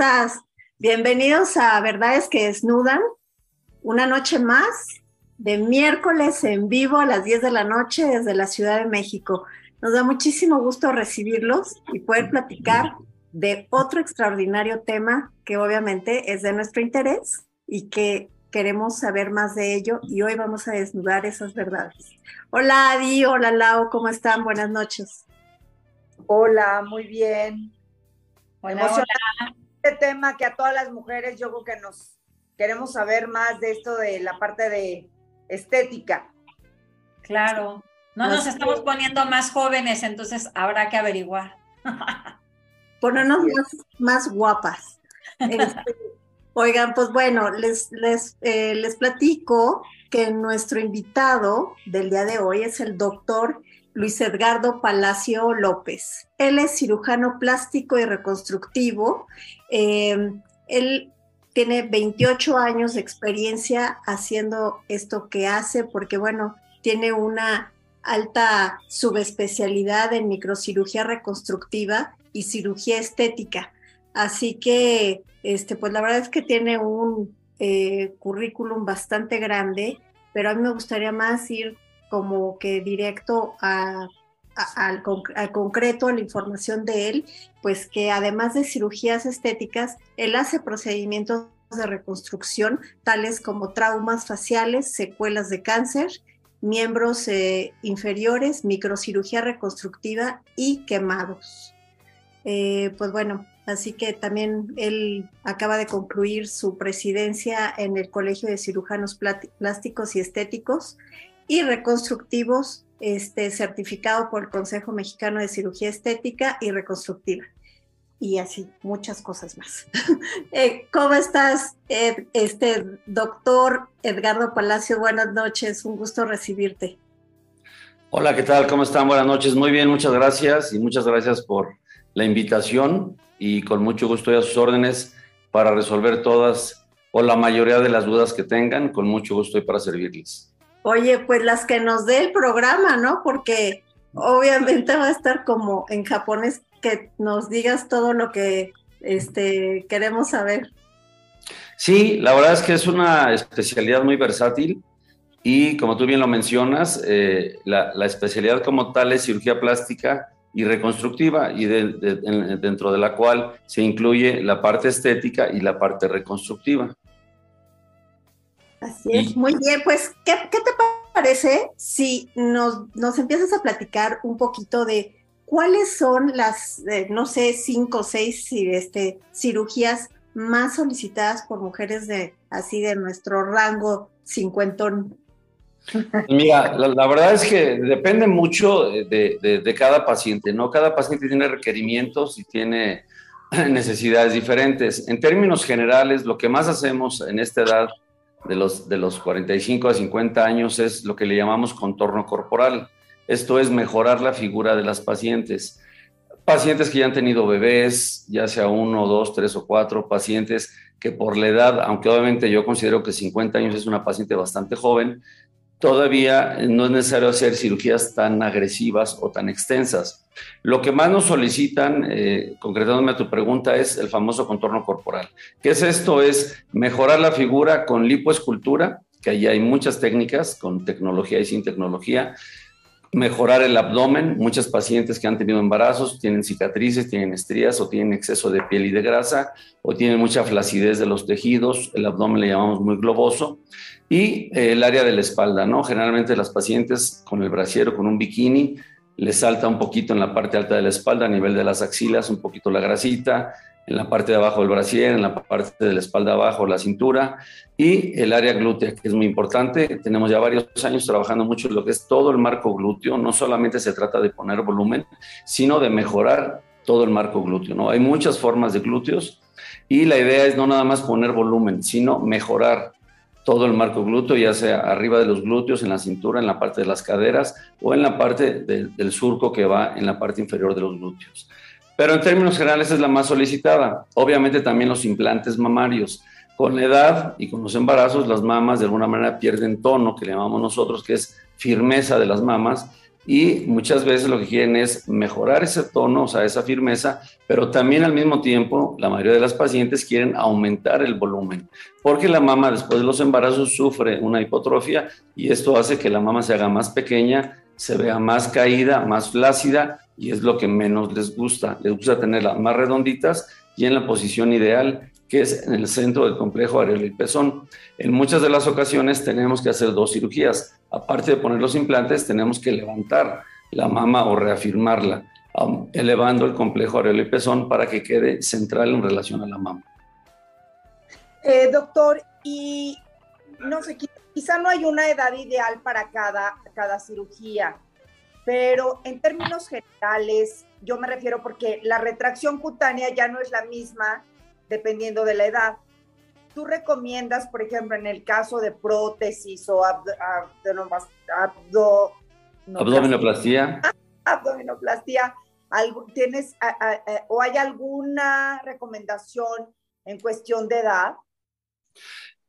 estás? Bienvenidos a Verdades que Desnudan, una noche más de miércoles en vivo a las 10 de la noche desde la Ciudad de México. Nos da muchísimo gusto recibirlos y poder platicar de otro extraordinario tema que obviamente es de nuestro interés y que queremos saber más de ello y hoy vamos a desnudar esas verdades. Hola Adi, hola Lau, ¿cómo están? Buenas noches. Hola, muy bien. Hola, Este tema que a todas las mujeres yo creo que nos queremos saber más de esto de la parte de estética. Claro, no nos estamos poniendo más jóvenes, entonces habrá que averiguar. Ponernos más, más guapas. Este, oigan, pues bueno, les, les, eh, les platico que nuestro invitado del día de hoy es el doctor Luis Edgardo Palacio López. Él es cirujano plástico y reconstructivo. Eh, él tiene 28 años de experiencia haciendo esto que hace, porque bueno, tiene una alta subespecialidad en microcirugía reconstructiva y cirugía estética. Así que, este, pues la verdad es que tiene un eh, currículum bastante grande, pero a mí me gustaría más ir como que directo a, al, concreto, a la información de él, pues que además de cirugías estéticas, él hace procedimientos de reconstrucción, tales como traumas faciales, secuelas de cáncer, miembros eh, inferiores, microcirugía reconstructiva y quemados. Eh, pues bueno, así que también él acaba de concluir su presidencia en el Colegio de Cirujanos Plásticos y Estéticos y reconstructivos, este, certificado por el Consejo Mexicano de Cirugía Estética y Reconstructiva. Y así, muchas cosas más. Eh, ¿Cómo estás, este doctor Edgardo Palacio? Buenas noches, un gusto recibirte. Hola, ¿qué tal? ¿Cómo están? Buenas noches. Muy bien, muchas gracias y muchas gracias por la invitación y con mucho gusto a sus órdenes para resolver todas o la mayoría de las dudas que tengan. Con mucho gusto y para servirles. Oye, pues las que nos dé el programa, ¿no? Porque obviamente va a estar como en japonés que nos digas todo lo que este, queremos saber. Sí, la verdad es que es una especialidad muy versátil y como tú bien lo mencionas, eh, la, especialidad como tal es cirugía plástica y reconstructiva y dentro de la cual se incluye la parte estética y la parte reconstructiva. Así es, muy bien, pues, ¿qué, te parece si nos, nos, empiezas a platicar un poquito de cuáles son las, eh, no sé, cinco o seis este, cirugías más solicitadas por mujeres de así de nuestro rango cincuentón? Mira, la, verdad es que depende mucho de, de, cada paciente, ¿no? Cada paciente tiene requerimientos y tiene necesidades diferentes. En términos generales, lo que más hacemos en esta edad de los, de los 45 a 50 años es lo que le llamamos contorno corporal. Esto es mejorar la figura de las pacientes. Pacientes que ya han tenido bebés, ya sea uno, dos, tres o cuatro, pacientes que por la edad, aunque obviamente yo considero que 50 años es una paciente bastante joven, todavía no es necesario hacer cirugías tan agresivas o tan extensas. Lo que más nos solicitan, eh, concretándome a tu pregunta, es el famoso contorno corporal. ¿Qué es esto? Es mejorar la figura con lipoescultura, que ahí hay muchas técnicas, con tecnología y sin tecnología. Mejorar el abdomen. Muchas pacientes que han tenido embarazos tienen cicatrices, tienen estrías o tienen exceso de piel y de grasa o tienen mucha flacidez de los tejidos. El abdomen le llamamos muy globoso y eh, el área de la espalda, ¿no? Generalmente las pacientes con el brasiero, con un bikini, les salta un poquito en la parte alta de la espalda, a nivel de las axilas, un poquito la grasita, en la parte de abajo del brasier, en la parte de la espalda abajo, la cintura y el área glútea, que es muy importante. Tenemos ya varios años trabajando mucho en lo que es todo el marco glúteo. No solamente se trata de poner volumen, sino de mejorar todo el marco glúteo, ¿no? Hay muchas formas de glúteos y la idea es no nada más poner volumen, sino mejorar todo el marco glúteo, ya sea arriba de los glúteos, en la cintura, en la parte de las caderas o en la parte del surco que va en la parte inferior de los glúteos. Pero en términos generales es la más solicitada. Obviamente también los implantes mamarios. Con la edad y con los embarazos, las mamas de alguna manera pierden tono, que le llamamos nosotros, que es firmeza de las mamas, y muchas veces lo que quieren es mejorar ese tono, o sea, esa firmeza, pero también al mismo tiempo la mayoría de las pacientes quieren aumentar el volumen, porque la mama después de los embarazos sufre una hipotrofia y esto hace que la mama se haga más pequeña, se vea más caída, más flácida y es lo que menos les gusta. Les gusta tenerlas más redonditas y en la posición ideal que es en el centro del complejo areola y pezón. En muchas de las ocasiones tenemos que hacer dos cirugías. Aparte de poner los implantes, tenemos que levantar la mama o reafirmarla, um, elevando el complejo areola y pezón para que quede central en relación a la mama. Eh, doctor, y no sé, quizá no hay una edad ideal para cada, cada cirugía, pero en términos generales, yo me refiero porque la retracción cutánea ya no es la misma dependiendo de la edad. ¿Tú recomiendas, por ejemplo, en el caso de prótesis o abdo? Abdominoplastia, ¿tienes o hay alguna recomendación en cuestión de edad?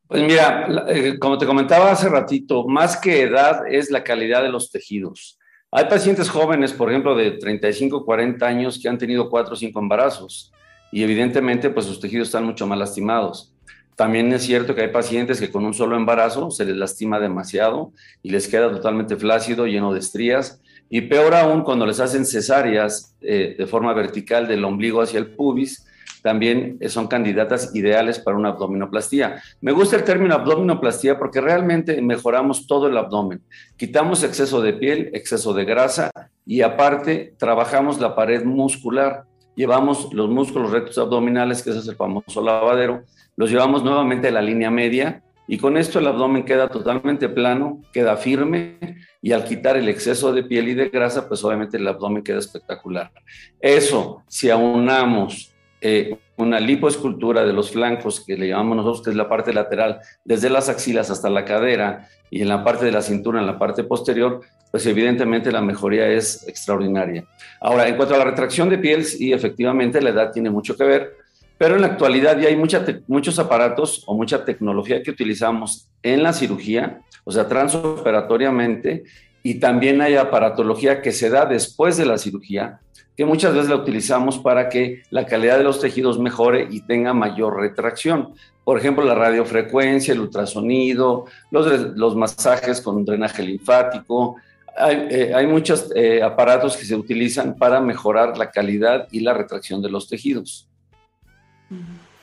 Pues mira, eh, como te comentaba hace ratito, más que edad es la calidad de los tejidos. Hay pacientes jóvenes, por ejemplo, de 35, 40 años que han tenido 4 o 5 embarazos y evidentemente pues sus tejidos están mucho más lastimados. También es cierto que hay pacientes que con un solo embarazo se les lastima demasiado y les queda totalmente flácido, lleno de estrías. Y peor aún cuando les hacen cesáreas eh, de forma vertical del ombligo hacia el pubis, también son candidatas ideales para una abdominoplastía. Me gusta el término abdominoplastía porque realmente mejoramos todo el abdomen. Quitamos exceso de piel, exceso de grasa y aparte trabajamos la pared muscular llevamos los músculos rectos abdominales, que ese es el famoso lavadero, los llevamos nuevamente a la línea media y con esto el abdomen queda totalmente plano, queda firme y al quitar el exceso de piel y de grasa, pues obviamente el abdomen queda espectacular. Eso, si aunamos eh, una lipoescultura de los flancos, que le llamamos nosotros, que es la parte lateral, desde las axilas hasta la cadera y en la parte de la cintura, en la parte posterior, pues evidentemente la mejoría es extraordinaria. Ahora, en cuanto a la retracción de piel, sí, efectivamente la edad tiene mucho que ver, pero en la actualidad ya hay muchos aparatos o mucha tecnología que utilizamos en la cirugía, o sea, transoperatoriamente, y también hay aparatología que se da después de la cirugía, que muchas veces la utilizamos para que la calidad de los tejidos mejore y tenga mayor retracción. Por ejemplo, la radiofrecuencia, el ultrasonido, los, los masajes con drenaje linfático, hay, eh, muchos eh, aparatos que se utilizan para mejorar la calidad y la retracción de los tejidos.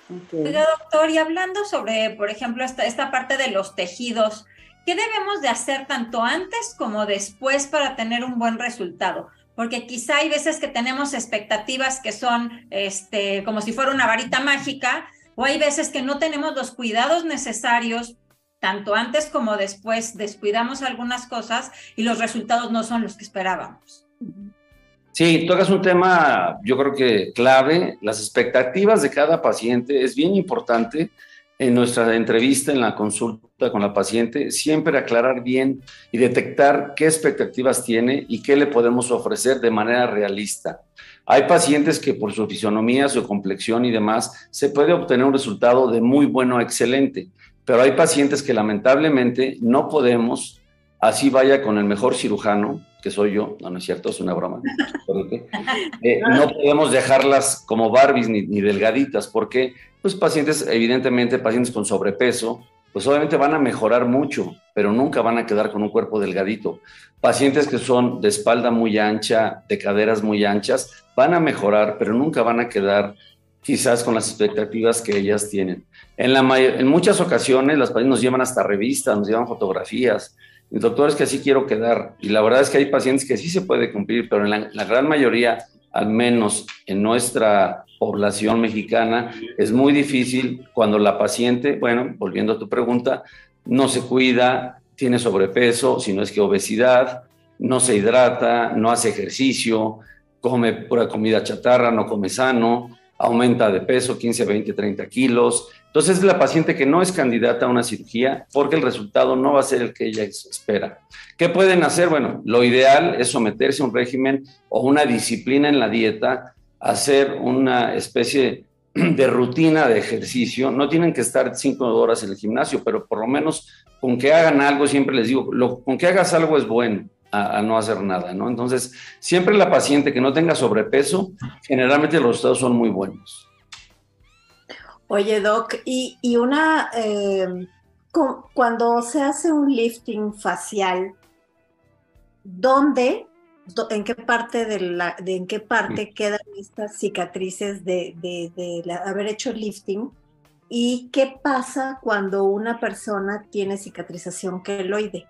doctor, y hablando sobre, por ejemplo, esta, esta parte de los tejidos, ¿qué debemos de hacer tanto antes como después para tener un buen resultado? Porque quizá hay veces que tenemos expectativas que son este, como si fuera una varita mágica, o hay veces que no tenemos los cuidados necesarios tanto antes como después descuidamos algunas cosas y los resultados no son los que esperábamos. Sí, tocas un tema, yo creo que clave, las expectativas de cada paciente. Es bien importante en nuestra entrevista, en la consulta con la paciente, siempre aclarar bien y detectar qué expectativas tiene y qué le podemos ofrecer de manera realista. Hay pacientes que por su fisionomía, su complexión y demás, se puede obtener un resultado de muy bueno a excelente pero hay pacientes que lamentablemente no podemos, así vaya con el mejor cirujano, que soy yo, no, no es cierto, es una broma, eh, no podemos dejarlas como Barbies ni, ni, delgaditas, porque pues pacientes, evidentemente pacientes con sobrepeso, pues obviamente van a mejorar mucho, pero nunca van a quedar con un cuerpo delgadito. Pacientes que son de espalda muy ancha, de caderas muy anchas, van a mejorar, pero nunca van a quedar quizás con las expectativas que ellas tienen. En, la en muchas ocasiones las pacientes nos llevan hasta revistas, nos llevan fotografías. Doctor es que así quiero quedar. Y la verdad es que hay pacientes que sí se puede cumplir, pero en la, la gran mayoría, al menos en nuestra población mexicana, es muy difícil cuando la paciente, bueno, volviendo a tu pregunta, no se cuida, tiene sobrepeso, si no es que obesidad, no se hidrata, no hace ejercicio, come pura comida chatarra, no come sano, aumenta de peso 15, 20, 30 kilos. Entonces es la paciente que no es candidata a una cirugía porque el resultado no va a ser el que ella espera. ¿Qué pueden hacer? Bueno, lo ideal es someterse a un régimen o una disciplina en la dieta, hacer una especie de rutina de ejercicio. No tienen que estar cinco horas en el gimnasio, pero por lo menos con que hagan algo, siempre les digo, lo, con que hagas algo es bueno. a, no hacer nada, ¿no? Entonces, siempre la paciente que no tenga sobrepeso, generalmente los resultados son muy buenos. Oye, Doc, y, una, eh, cuando se hace un lifting facial, ¿dónde, en qué parte de la, de en qué parte mm. quedan estas cicatrices de, de haber hecho lifting? ¿Y qué pasa cuando una persona tiene cicatrización queloide?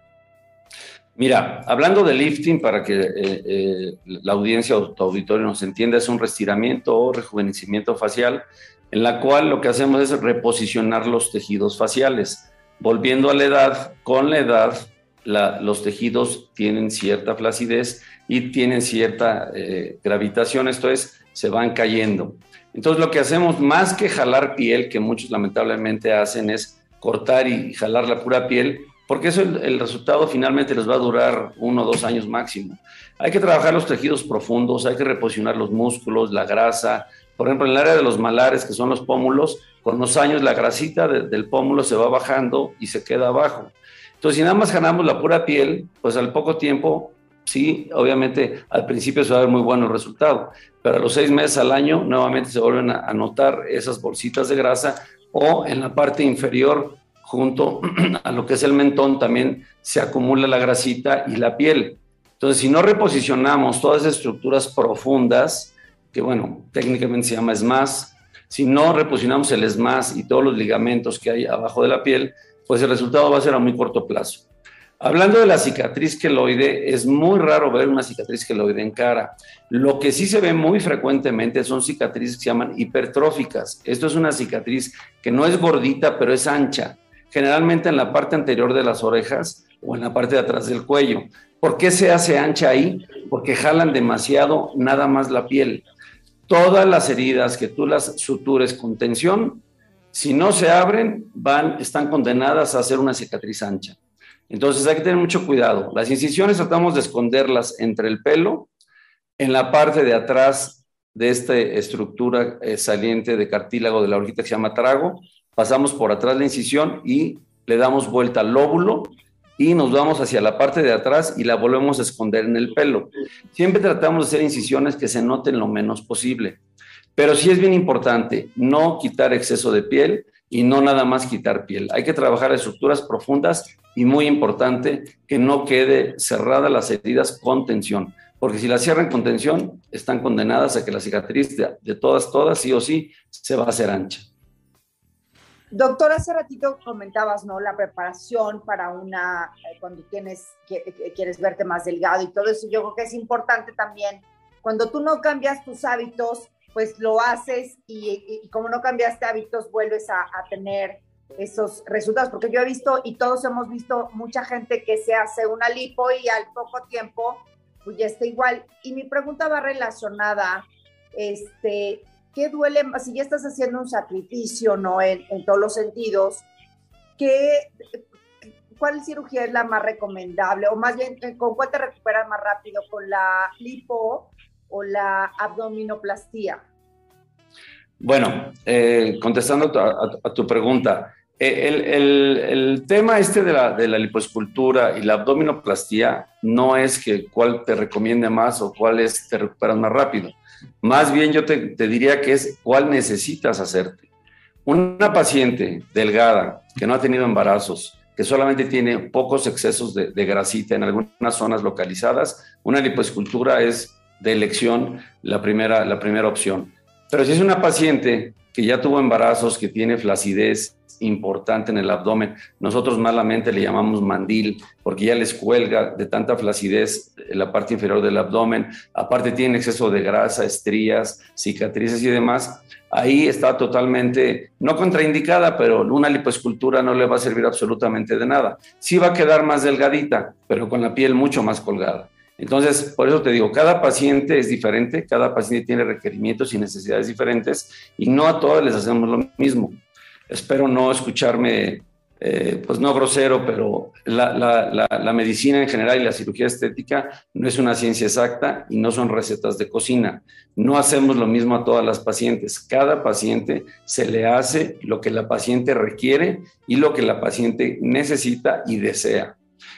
Mira, hablando de lifting, para que eh, eh, la audiencia o tu auditorio nos entienda, es un restiramiento o rejuvenecimiento facial, en la cual lo que hacemos es reposicionar los tejidos faciales. Volviendo a la edad, con la edad, los tejidos tienen cierta flacidez y tienen cierta eh, gravitación, esto es, se van cayendo. Entonces lo que hacemos más que jalar piel, que muchos lamentablemente hacen, es cortar y jalar la pura piel, porque eso el, resultado finalmente les va a durar uno o dos años máximo. Hay que trabajar los tejidos profundos, hay que reposicionar los músculos, la grasa. Por ejemplo, en el área de los malares, que son los pómulos, con los años la grasita del pómulo se va bajando y se queda abajo. Entonces, si nada más ganamos la pura piel, pues al poco tiempo sí, obviamente al principio se va a ver muy bueno el resultado, pero a los seis meses al año nuevamente se vuelven a, notar esas bolsitas de grasa o en la parte inferior junto a lo que es el mentón también se acumula la grasita y la piel. Entonces, si no reposicionamos todas esas estructuras profundas, que bueno, técnicamente se llama ESMAS, si no reposicionamos el ESMAS y todos los ligamentos que hay abajo de la piel, pues el resultado va a ser a muy corto plazo. Hablando de la cicatriz queloide, es muy raro ver una cicatriz queloide en cara. Lo que sí se ve muy frecuentemente son cicatrices que se llaman hipertróficas. Esto es una cicatriz que no es gordita, pero es ancha, generalmente en la parte anterior de las orejas o en la parte de atrás del cuello. ¿Por qué se hace ancha ahí? Porque jalan demasiado nada más la piel. Todas las heridas que tú las sutures con tensión, si no se abren, van, están condenadas a hacer una cicatriz ancha. Entonces hay que tener mucho cuidado. Las incisiones tratamos de esconderlas entre el pelo, en la parte de atrás de esta estructura eh, saliente de cartílago de la orejita que se llama trago, pasamos por atrás la incisión y le damos vuelta al lóbulo y nos vamos hacia la parte de atrás y la volvemos a esconder en el pelo. Siempre tratamos de hacer incisiones que se noten lo menos posible. Pero sí es bien importante no quitar exceso de piel y no nada más quitar piel. Hay que trabajar estructuras profundas y muy importante que no quede cerrada las heridas con tensión, porque si las cierran con tensión, están condenadas a que la cicatriz de, todas, todas, sí o sí, se va a hacer ancha. Doctor, hace ratito comentabas, ¿no? La preparación para una, eh, cuando tienes, quieres verte más delgado y todo eso, yo creo que es importante también, cuando tú no cambias tus hábitos, pues lo haces y, como no cambiaste hábitos, vuelves a, tener esos resultados, porque yo he visto y todos hemos visto mucha gente que se hace una lipo y al poco tiempo pues ya está igual. Y mi pregunta va relacionada, este, ¿qué duele más? Si ya estás haciendo un sacrificio, ¿no? En, todos los sentidos, ¿qué, ¿cuál cirugía es la más recomendable? O más bien, ¿con cuál te recuperas más rápido? ¿Con la lipo o la abdominoplastía? Bueno, eh, contestando a, tu pregunta, eh, el, tema este de la, de la, lipoescultura y la abdominoplastía no es que cuál te recomiende más o cuál es te recuperas más rápido. Más bien yo te, diría que es cuál necesitas hacerte. Una paciente delgada que no ha tenido embarazos, que solamente tiene pocos excesos de, grasita en algunas zonas localizadas, una lipoescultura es de elección la primera, la primera opción. Pero si es una paciente que ya tuvo embarazos, que tiene flacidez importante en el abdomen, nosotros malamente le llamamos mandil, porque ya les cuelga de tanta flacidez en la parte inferior del abdomen, aparte tiene exceso de grasa, estrías, cicatrices y demás, ahí está totalmente, no contraindicada, pero una lipoescultura no le va a servir absolutamente de nada. Sí va a quedar más delgadita, pero con la piel mucho más colgada. Entonces, por eso te digo, cada paciente es diferente, cada paciente tiene requerimientos y necesidades diferentes y no a todos les hacemos lo mismo. Espero no escucharme, eh, pues no grosero, pero la, medicina en general y la cirugía estética no es una ciencia exacta y no son recetas de cocina. No hacemos lo mismo a todas las pacientes. Cada paciente se le hace lo que la paciente requiere y lo que la paciente necesita y desea.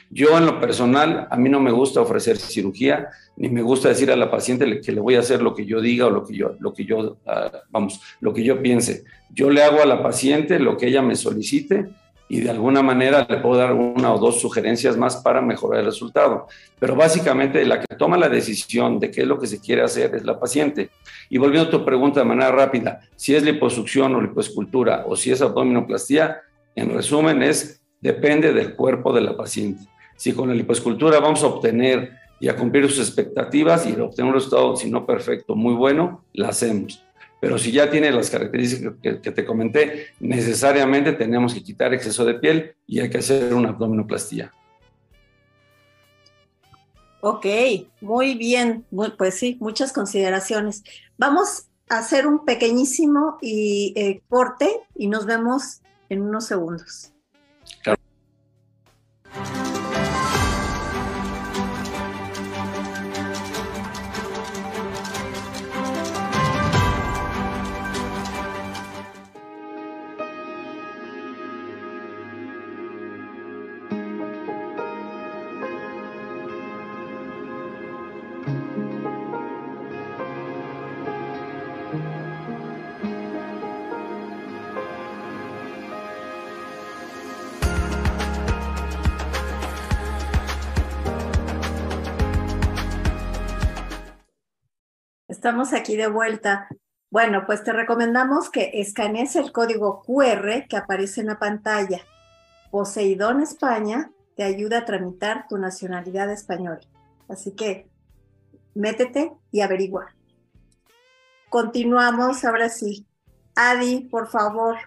Yo en lo personal, a mí no me gusta ofrecer cirugía, ni me gusta decir a la paciente que le voy a hacer lo que yo diga o lo que yo, lo que yo, ah, vamos, lo que yo piense. Yo le hago a la paciente lo que ella me solicite y de alguna manera le puedo dar una o dos sugerencias más para mejorar el resultado. Pero básicamente la que toma la decisión de qué es lo que se quiere hacer es la paciente. Y volviendo a tu pregunta de manera rápida, si es liposucción o lipoescultura o si es abdominoplastía, en resumen es depende del cuerpo de la paciente. Si con la lipoescultura vamos a obtener y a cumplir sus expectativas y obtener un resultado, si no perfecto, muy bueno, la hacemos. Pero si ya tiene las características que, te comenté, necesariamente tenemos que quitar exceso de piel y hay que hacer una abdominoplastía. Ok, muy bien. Pues sí, muchas consideraciones. Vamos a hacer un pequeñísimo y, eh, corte y nos vemos en unos segundos. Estamos aquí de vuelta. Bueno, pues te recomendamos que escanees el código QR que aparece en la pantalla. Poseidón España te ayuda a tramitar tu nacionalidad española. Así que métete y averigua. Continuamos ahora sí. Adi, por favor.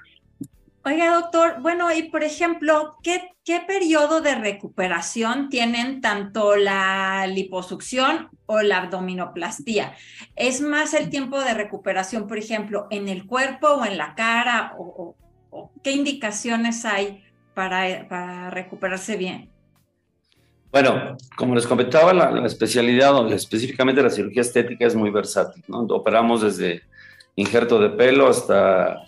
Oiga, doctor, bueno, y por ejemplo, ¿qué, ¿qué periodo de recuperación tienen tanto la liposucción o la abdominoplastía? ¿Es más el tiempo de recuperación, por ejemplo, en el cuerpo o en la cara? ¿O, qué indicaciones hay para, recuperarse bien? Bueno, como les comentaba, la, la especialidad, específicamente la cirugía estética, es muy versátil. ¿no? Operamos desde injerto de pelo hasta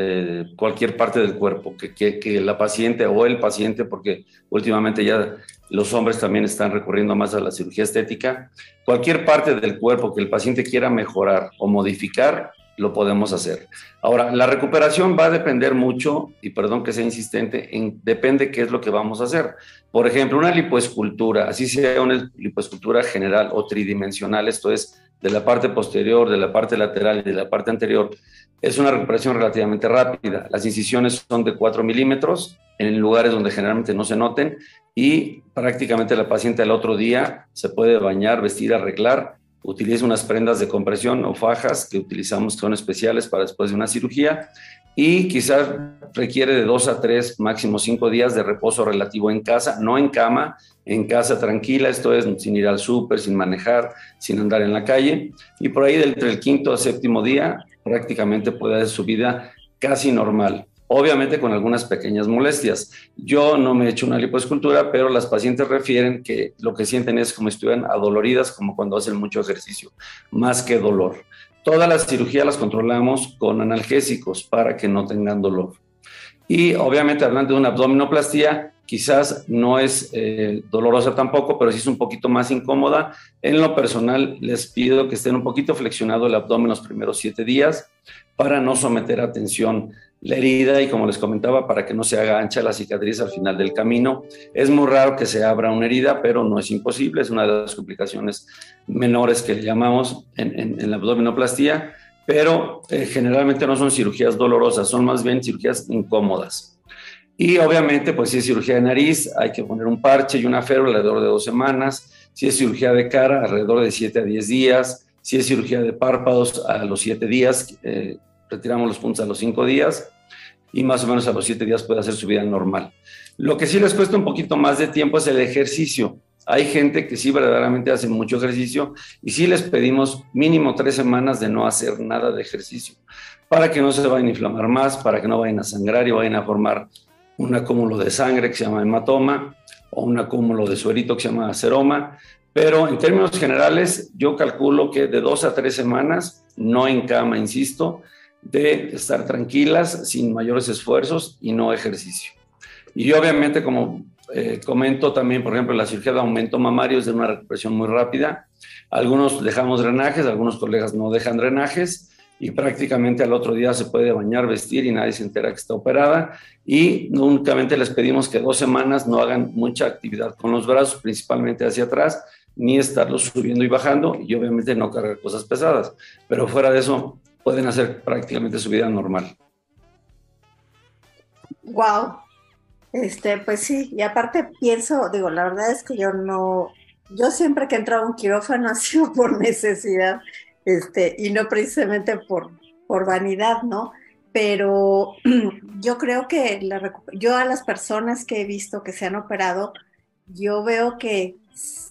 eh, cualquier parte del cuerpo, que, que, la paciente o el paciente, porque últimamente ya los hombres también están recurriendo más a la cirugía estética, cualquier parte del cuerpo que el paciente quiera mejorar o modificar, lo podemos hacer. Ahora, la recuperación va a depender mucho, y perdón que sea insistente, en, depende qué es lo que vamos a hacer. Por ejemplo, una lipoescultura, así sea una lipoescultura general o tridimensional, esto es de la parte posterior, de la parte lateral y de la parte anterior, es una recuperación relativamente rápida. Las incisiones son de 4 milímetros en lugares donde generalmente no se noten y prácticamente la paciente al otro día se puede bañar, vestir, arreglar, utiliza unas prendas de compresión o fajas que utilizamos que son especiales para después de una cirugía y quizás requiere de dos a tres, máximo cinco días de reposo relativo en casa, no en cama, en casa tranquila, esto es sin ir al súper, sin manejar, sin andar en la calle. Y por ahí entre el quinto a séptimo día prácticamente puede hacer su vida casi normal. Obviamente con algunas pequeñas molestias. Yo no me he hecho una lipoescultura, pero las pacientes refieren que lo que sienten es como si estuvieran adoloridas, como cuando hacen mucho ejercicio, más que dolor. Todas las cirugías las controlamos con analgésicos para que no tengan dolor. Y obviamente hablando de una abdominoplastía, quizás no es eh, dolorosa tampoco, pero sí es un poquito más incómoda. En lo personal, les pido que estén un poquito flexionado el abdomen los primeros siete días para no someter a tensión la herida y como les comentaba, para que no se haga ancha la cicatriz al final del camino. Es muy raro que se abra una herida, pero no es imposible, es una de las complicaciones menores que llamamos en, la abdominoplastía, pero eh, generalmente no son cirugías dolorosas, son más bien cirugías incómodas. Y obviamente, pues si es cirugía de nariz, hay que poner un parche y una férula alrededor de dos semanas. Si es cirugía de cara, alrededor de 7 a 10 días. Si es cirugía de párpados, a los 7 días. Eh, retiramos los puntos a los 5 días y más o menos a los 7 días puede hacer su vida normal. Lo que sí les cuesta un poquito más de tiempo es el ejercicio. Hay gente que sí verdaderamente hace mucho ejercicio y sí les pedimos mínimo tres semanas de no hacer nada de ejercicio para que no se vayan a inflamar más, para que no vayan a sangrar y vayan a formar un acúmulo de sangre que se llama hematoma o un acúmulo de suerito que se llama seroma. Pero en términos generales, yo calculo que de dos a tres semanas, no en cama, insisto, de estar tranquilas, sin mayores esfuerzos y no ejercicio. Y obviamente, como eh, comento también, por ejemplo, la cirugía de aumento mamario es de una recuperación muy rápida. Algunos dejamos drenajes, algunos colegas no dejan drenajes y prácticamente al otro día se puede bañar, vestir y nadie se entera que está operada. Y únicamente les pedimos que dos semanas no hagan mucha actividad con los brazos, principalmente hacia atrás, ni estarlos subiendo y bajando y obviamente no cargar cosas pesadas. Pero fuera de eso, pueden hacer prácticamente su vida normal. Wow. Este, pues sí, y aparte pienso, digo, la verdad es que yo no, yo siempre que he entrado a un quirófano ha sido por necesidad este, y no precisamente por, por vanidad, ¿no? Pero yo creo que la, yo a las personas que he visto que se han operado, yo veo que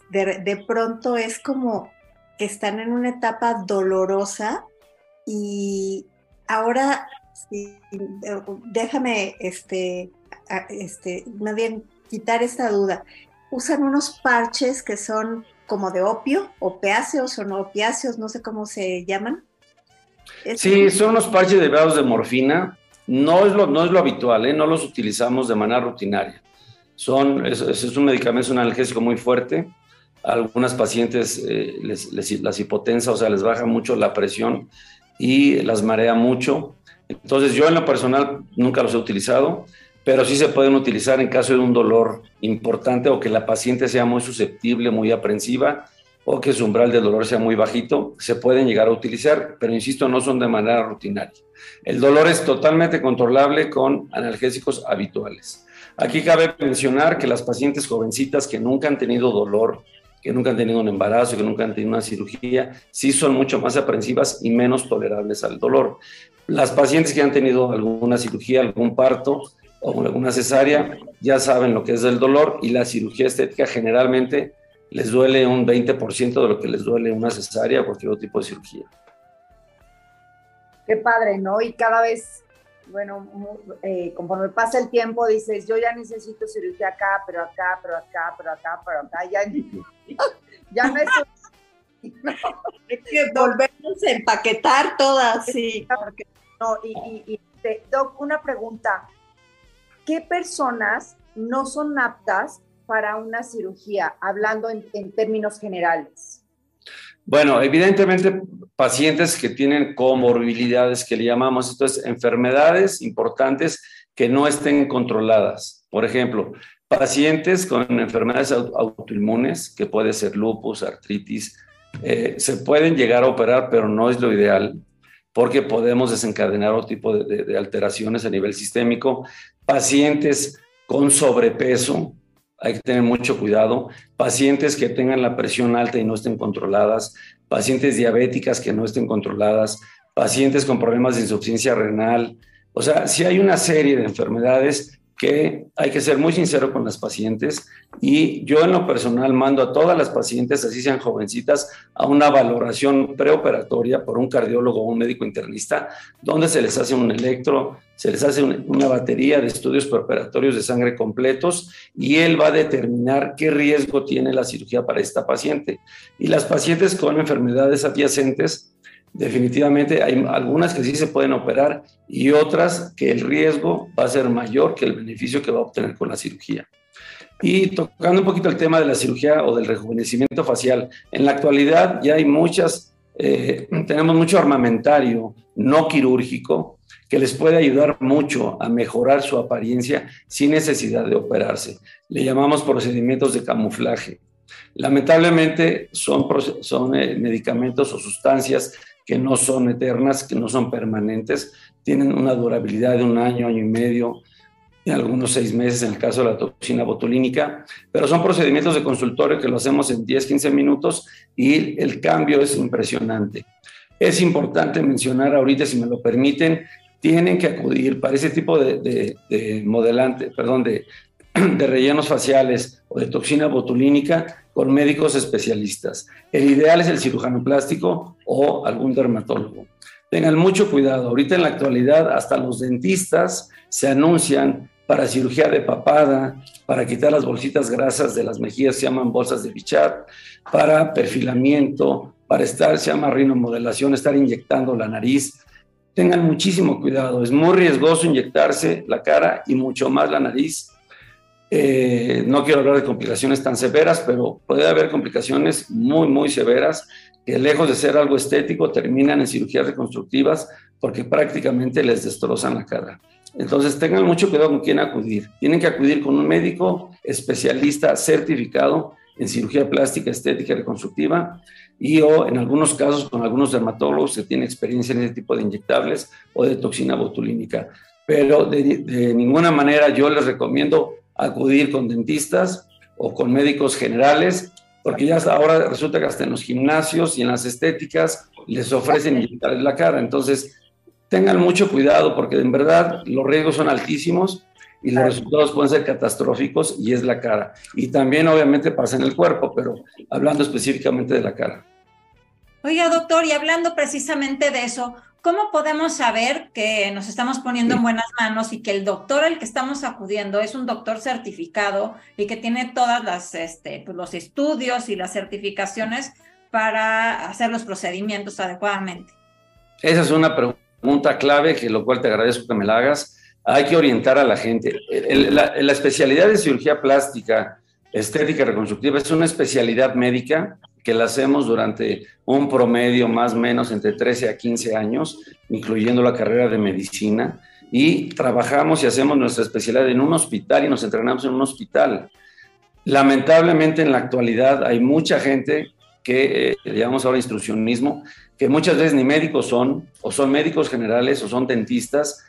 de, pronto es como que están en una etapa dolorosa y ahora déjame este, este, más bien quitar esta duda. Usan unos parches que son como de opio, opiáceos o no opiáceos, no sé cómo se llaman. Sí, son unos parches derivados de morfina. No es lo, no es lo habitual, ¿eh? no los utilizamos de manera rutinaria. Son, es, es un medicamento, es un analgésico muy fuerte. A algunas pacientes eh, les, les, las hipotensa, o sea, les baja mucho la presión y las marea mucho. Entonces, yo en lo personal nunca los he utilizado pero sí se pueden utilizar en caso de un dolor importante o que la paciente sea muy susceptible, muy aprensiva o que su umbral de dolor sea muy bajito, se pueden llegar a utilizar, pero insisto, no son de manera rutinaria. El dolor es totalmente controlable con analgésicos habituales. Aquí cabe mencionar que las pacientes jovencitas que nunca han tenido dolor, que nunca han tenido un embarazo, que nunca han tenido una cirugía, sí son mucho más aprensivas y menos tolerables al dolor. Las pacientes que han tenido alguna cirugía, algún parto, o alguna cesárea, ya saben lo que es el dolor y la cirugía estética generalmente les duele un 20% de lo que les duele una cesárea o cualquier otro tipo de cirugía. Qué padre, ¿no? Y cada vez, bueno, eh, conforme pasa el tiempo, dices, yo ya necesito cirugía acá, pero acá, pero acá, pero acá, pero acá, ya, ya no es... Es que volvemos a empaquetar todas, sí. No, y, y, y Doc, una pregunta ¿qué personas no son aptas para una cirugía, hablando en, términos generales? Bueno, evidentemente pacientes que tienen comorbilidades que le llamamos, esto es enfermedades importantes que no estén controladas. Por ejemplo, pacientes con enfermedades autoinmunes, que puede ser lupus, artritis, eh, se pueden llegar a operar, pero no es lo ideal porque podemos desencadenar otro tipo de, alteraciones a nivel sistémico. Pacientes con sobrepeso, hay que tener mucho cuidado. Pacientes que tengan la presión alta y no estén controladas. Pacientes diabéticas que no estén controladas. Pacientes con problemas de insuficiencia renal. O sea, si hay una serie de enfermedades que hay que ser muy sincero con las pacientes y yo en lo personal mando a todas las pacientes, así sean jovencitas, a una valoración preoperatoria por un cardiólogo o un médico internista, donde se les hace un electro, se les hace una batería de estudios preoperatorios de sangre completos y él va a determinar qué riesgo tiene la cirugía para esta paciente. Y las pacientes con enfermedades adyacentes, definitivamente hay algunas que sí se pueden operar y otras que el riesgo va a ser mayor que el beneficio que va a obtener con la cirugía. Y tocando un poquito el tema de la cirugía o del rejuvenecimiento facial, en la actualidad ya hay muchas, eh, tenemos mucho armamentario no quirúrgico que les puede ayudar mucho a mejorar su apariencia sin necesidad de operarse. Le llamamos procedimientos de camuflaje. Lamentablemente son, son eh, medicamentos o sustancias que no son eternas, que no son permanentes, tienen una durabilidad de un año, año y medio, y algunos seis meses en el caso de la toxina botulínica, pero son procedimientos de consultorio que lo hacemos en 10, 15 minutos y el cambio es impresionante. Es importante mencionar ahorita, si me lo permiten, tienen que acudir para ese tipo de, de modelante, perdón, de, de rellenos faciales o de toxina botulínica con médicos especialistas. El ideal es el cirujano plástico o algún dermatólogo. Tengan mucho cuidado. Ahorita en la actualidad hasta los dentistas se anuncian para cirugía de papada, para quitar las bolsitas grasas de las mejillas, se llaman bolsas de Bichat, para perfilamiento, para estar, se llama rinomodelación, estar inyectando la nariz. Tengan muchísimo cuidado, es muy riesgoso inyectarse la cara y mucho más la nariz Eh, no quiero hablar de complicaciones tan severas, pero puede haber complicaciones muy, muy severas que lejos de ser algo estético terminan en cirugías reconstructivas porque prácticamente les destrozan la cara. Entonces tengan mucho cuidado con quién acudir. Tienen que acudir con un médico especialista certificado en cirugía plástica, estética y reconstructiva y o en algunos casos con algunos dermatólogos que tienen experiencia en ese tipo de inyectables o de toxina botulínica. Pero de, de ninguna manera yo les recomiendo acudir con dentistas o con médicos generales, porque ya hasta ahora resulta que hasta en los gimnasios y en las estéticas les ofrecen inyectarles la cara. Entonces, tengan mucho cuidado porque en verdad los riesgos son altísimos y los resultados pueden ser catastróficos y es la cara. Y también obviamente pasa en el cuerpo, pero hablando específicamente de la cara. Oiga, doctor, y hablando precisamente de eso, ¿cómo podemos saber que nos estamos poniendo en buenas manos y que el doctor al que estamos acudiendo es un doctor certificado y que tiene todas las, este, pues, los estudios y las certificaciones para hacer los procedimientos adecuadamente? Esa es una pregunta clave, que lo cual te agradezco que me la hagas hay que orientar a la gente. la, especialidad de cirugía plástica, estética reconstructiva es una especialidad médica que la hacemos durante un promedio más o menos entre 13 a 15 años, incluyendo la carrera de medicina, y trabajamos y hacemos nuestra especialidad en un hospital y nos entrenamos en un hospital. Lamentablemente en la actualidad hay mucha gente que eh, llamamos ahora instruccionismo, que muchas veces ni médicos son, o son médicos generales, o son dentistas,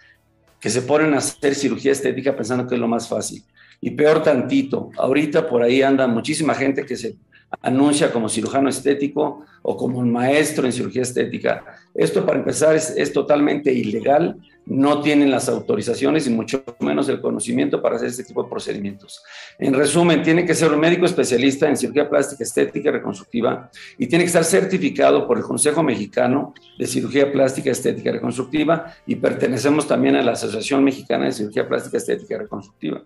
que se ponen a hacer cirugía estética pensando que es lo más fácil. Y peor tantito, ahorita por ahí anda muchísima gente que se anuncia como cirujano estético o como un maestro en cirugía estética. Esto para empezar es, es, totalmente ilegal, no tienen las autorizaciones y mucho menos el conocimiento para hacer este tipo de procedimientos. En resumen, tiene que ser un médico especialista en cirugía plástica, estética y reconstructiva y tiene que estar certificado por el Consejo Mexicano de Cirugía Plástica, Estética y Reconstructiva y pertenecemos también a la Asociación Mexicana de Cirugía Plástica, Estética y Reconstructiva.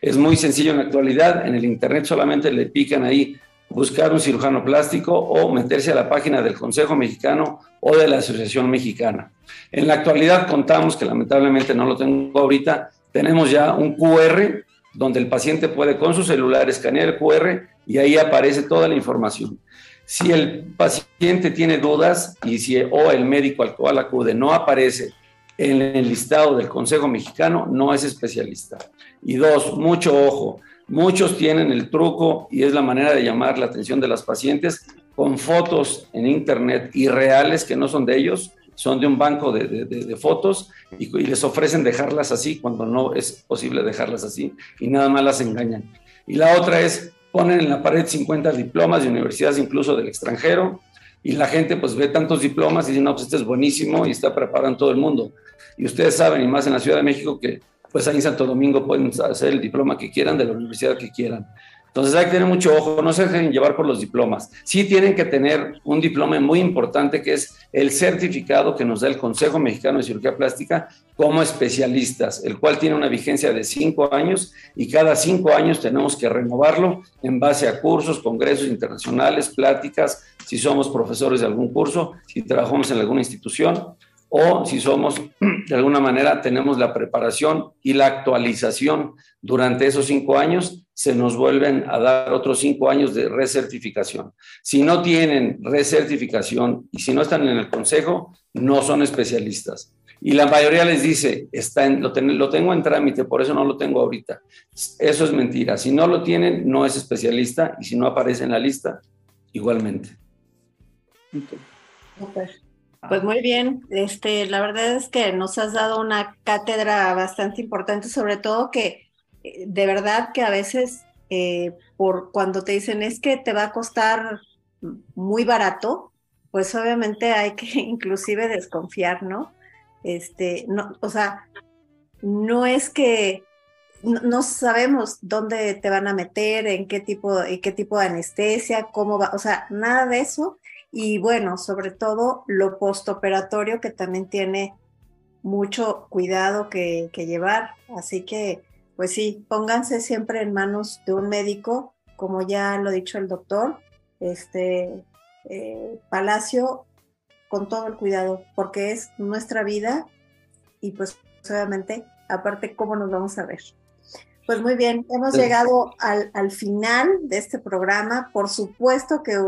Es muy sencillo en la actualidad, en el Internet solamente le pican ahí buscar un cirujano plástico o meterse a la página del Consejo Mexicano o de la Asociación Mexicana. En la actualidad contamos, que lamentablemente no lo tengo ahorita, tenemos ya un QR donde el paciente puede con su celular escanear el QR y ahí aparece toda la información. Si el paciente tiene dudas y si o el médico al cual acude no aparece en el listado del Consejo Mexicano, no es especialista. Y dos, mucho ojo, Muchos tienen el truco y es la manera de llamar la atención de las pacientes con fotos en internet irreales que no son de ellos, son de un banco de, fotos y, les ofrecen dejarlas así cuando no es posible dejarlas así y nada más las engañan. Y la otra es ponen en la pared 50 diplomas de universidades incluso del extranjero y la gente pues ve tantos diplomas y dice, no, pues este es buenísimo y está preparando todo el mundo. Y ustedes saben, y más en la Ciudad de México, que pues ahí en Santo Domingo pueden hacer el diploma que quieran de la universidad que quieran. Entonces hay que tener mucho ojo, no se dejen llevar por los diplomas. Sí tienen que tener un diploma muy importante que es el certificado que nos da el Consejo Mexicano de Cirugía Plástica como especialistas, el cual tiene una vigencia de cinco años y cada cinco años tenemos que renovarlo en base a cursos, congresos internacionales, pláticas, si somos profesores de algún curso, si trabajamos en alguna institución o si somos, de alguna manera, tenemos la preparación y la actualización durante esos cinco años, se nos vuelven a dar otros cinco años de recertificación. Si no tienen recertificación y si no están en el consejo, no son especialistas. Y la mayoría les dice, está en, lo, lo, tengo en trámite, por eso no lo tengo ahorita. Eso es mentira. Si no lo tienen, no es especialista y si no aparece en la lista, igualmente. Pues muy bien, este, la verdad es que nos has dado una cátedra bastante importante, sobre todo que eh, de verdad que a veces eh, por cuando te dicen es que te va a costar muy barato, pues obviamente hay que inclusive desconfiar, ¿no? Este, no, o sea, no es que no, sabemos dónde te van a meter, en qué tipo, en qué tipo de anestesia, cómo va, o sea, nada de eso y bueno, sobre todo lo postoperatorio que también tiene mucho cuidado que, llevar. Así que, pues sí, pónganse siempre en manos de un médico, como ya lo ha dicho el doctor, este eh, Palacio, con todo el cuidado, porque es nuestra vida y pues obviamente, aparte, cómo nos vamos a ver. Pues muy bien, hemos llegado al, al, final de este programa. Por supuesto que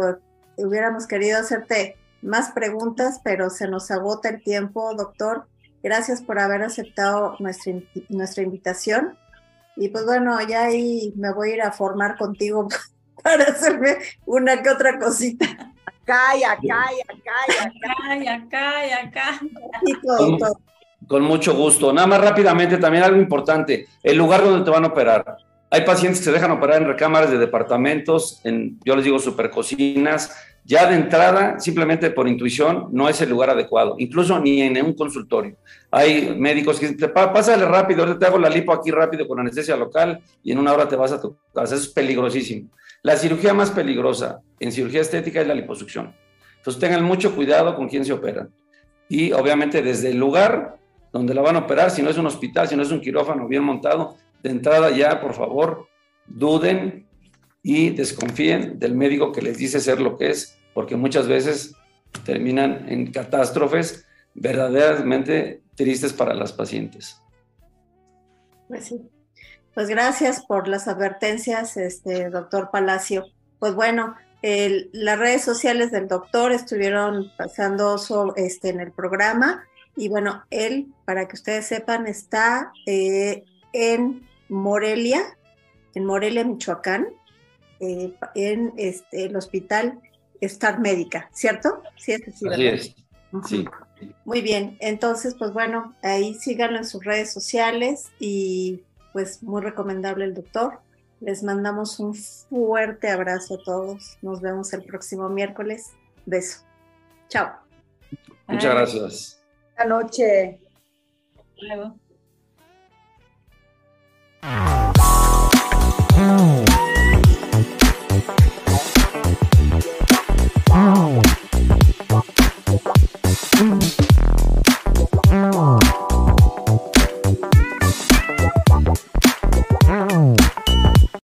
hubiéramos querido hacerte más preguntas, pero se nos agota el tiempo, doctor. Gracias por haber aceptado nuestra, nuestra invitación. Y pues bueno, ya ahí me voy a ir a formar contigo para hacerme una que otra cosita. Calla, calla, calla, calla, calla, calla. Y todo, todo. Con mucho gusto. Nada más rápidamente, también algo importante, el lugar donde te van a operar. Hay pacientes que se dejan operar en recámaras de departamentos, en, yo les digo supercocinas. Ya de entrada, simplemente por intuición, no es el lugar adecuado, incluso ni en un consultorio. Hay médicos que dicen, pásale rápido, ahorita te hago la lipo aquí rápido con anestesia local y en una hora te vas a tu casa. Eso es peligrosísimo. La cirugía más peligrosa en cirugía estética es la liposucción. Entonces tengan mucho cuidado con quién se operan. Y obviamente desde el lugar donde la van a operar, si no es un hospital, si no es un quirófano bien montado, de entrada ya, por favor, duden y desconfíen del médico que les dice ser lo que es, porque muchas veces terminan en catástrofes verdaderamente tristes para las pacientes. Pues sí. Pues gracias por las advertencias, este doctor Palacio. Pues bueno, las redes sociales del doctor estuvieron pasando este, en el programa y bueno, él, para que ustedes sepan, está eh, en Morelia, en Morelia, Michoacán, eh, en este, el hospital Star Médica, ¿cierto? Sí, es Así es. Sí. Muy bien, entonces, pues bueno, ahí síganlo en sus redes sociales y pues muy recomendable el doctor. Les mandamos un fuerte abrazo a todos. Nos vemos el próximo miércoles. Beso. Chao. Muchas gracias. Buenas noches. Luego. Ah.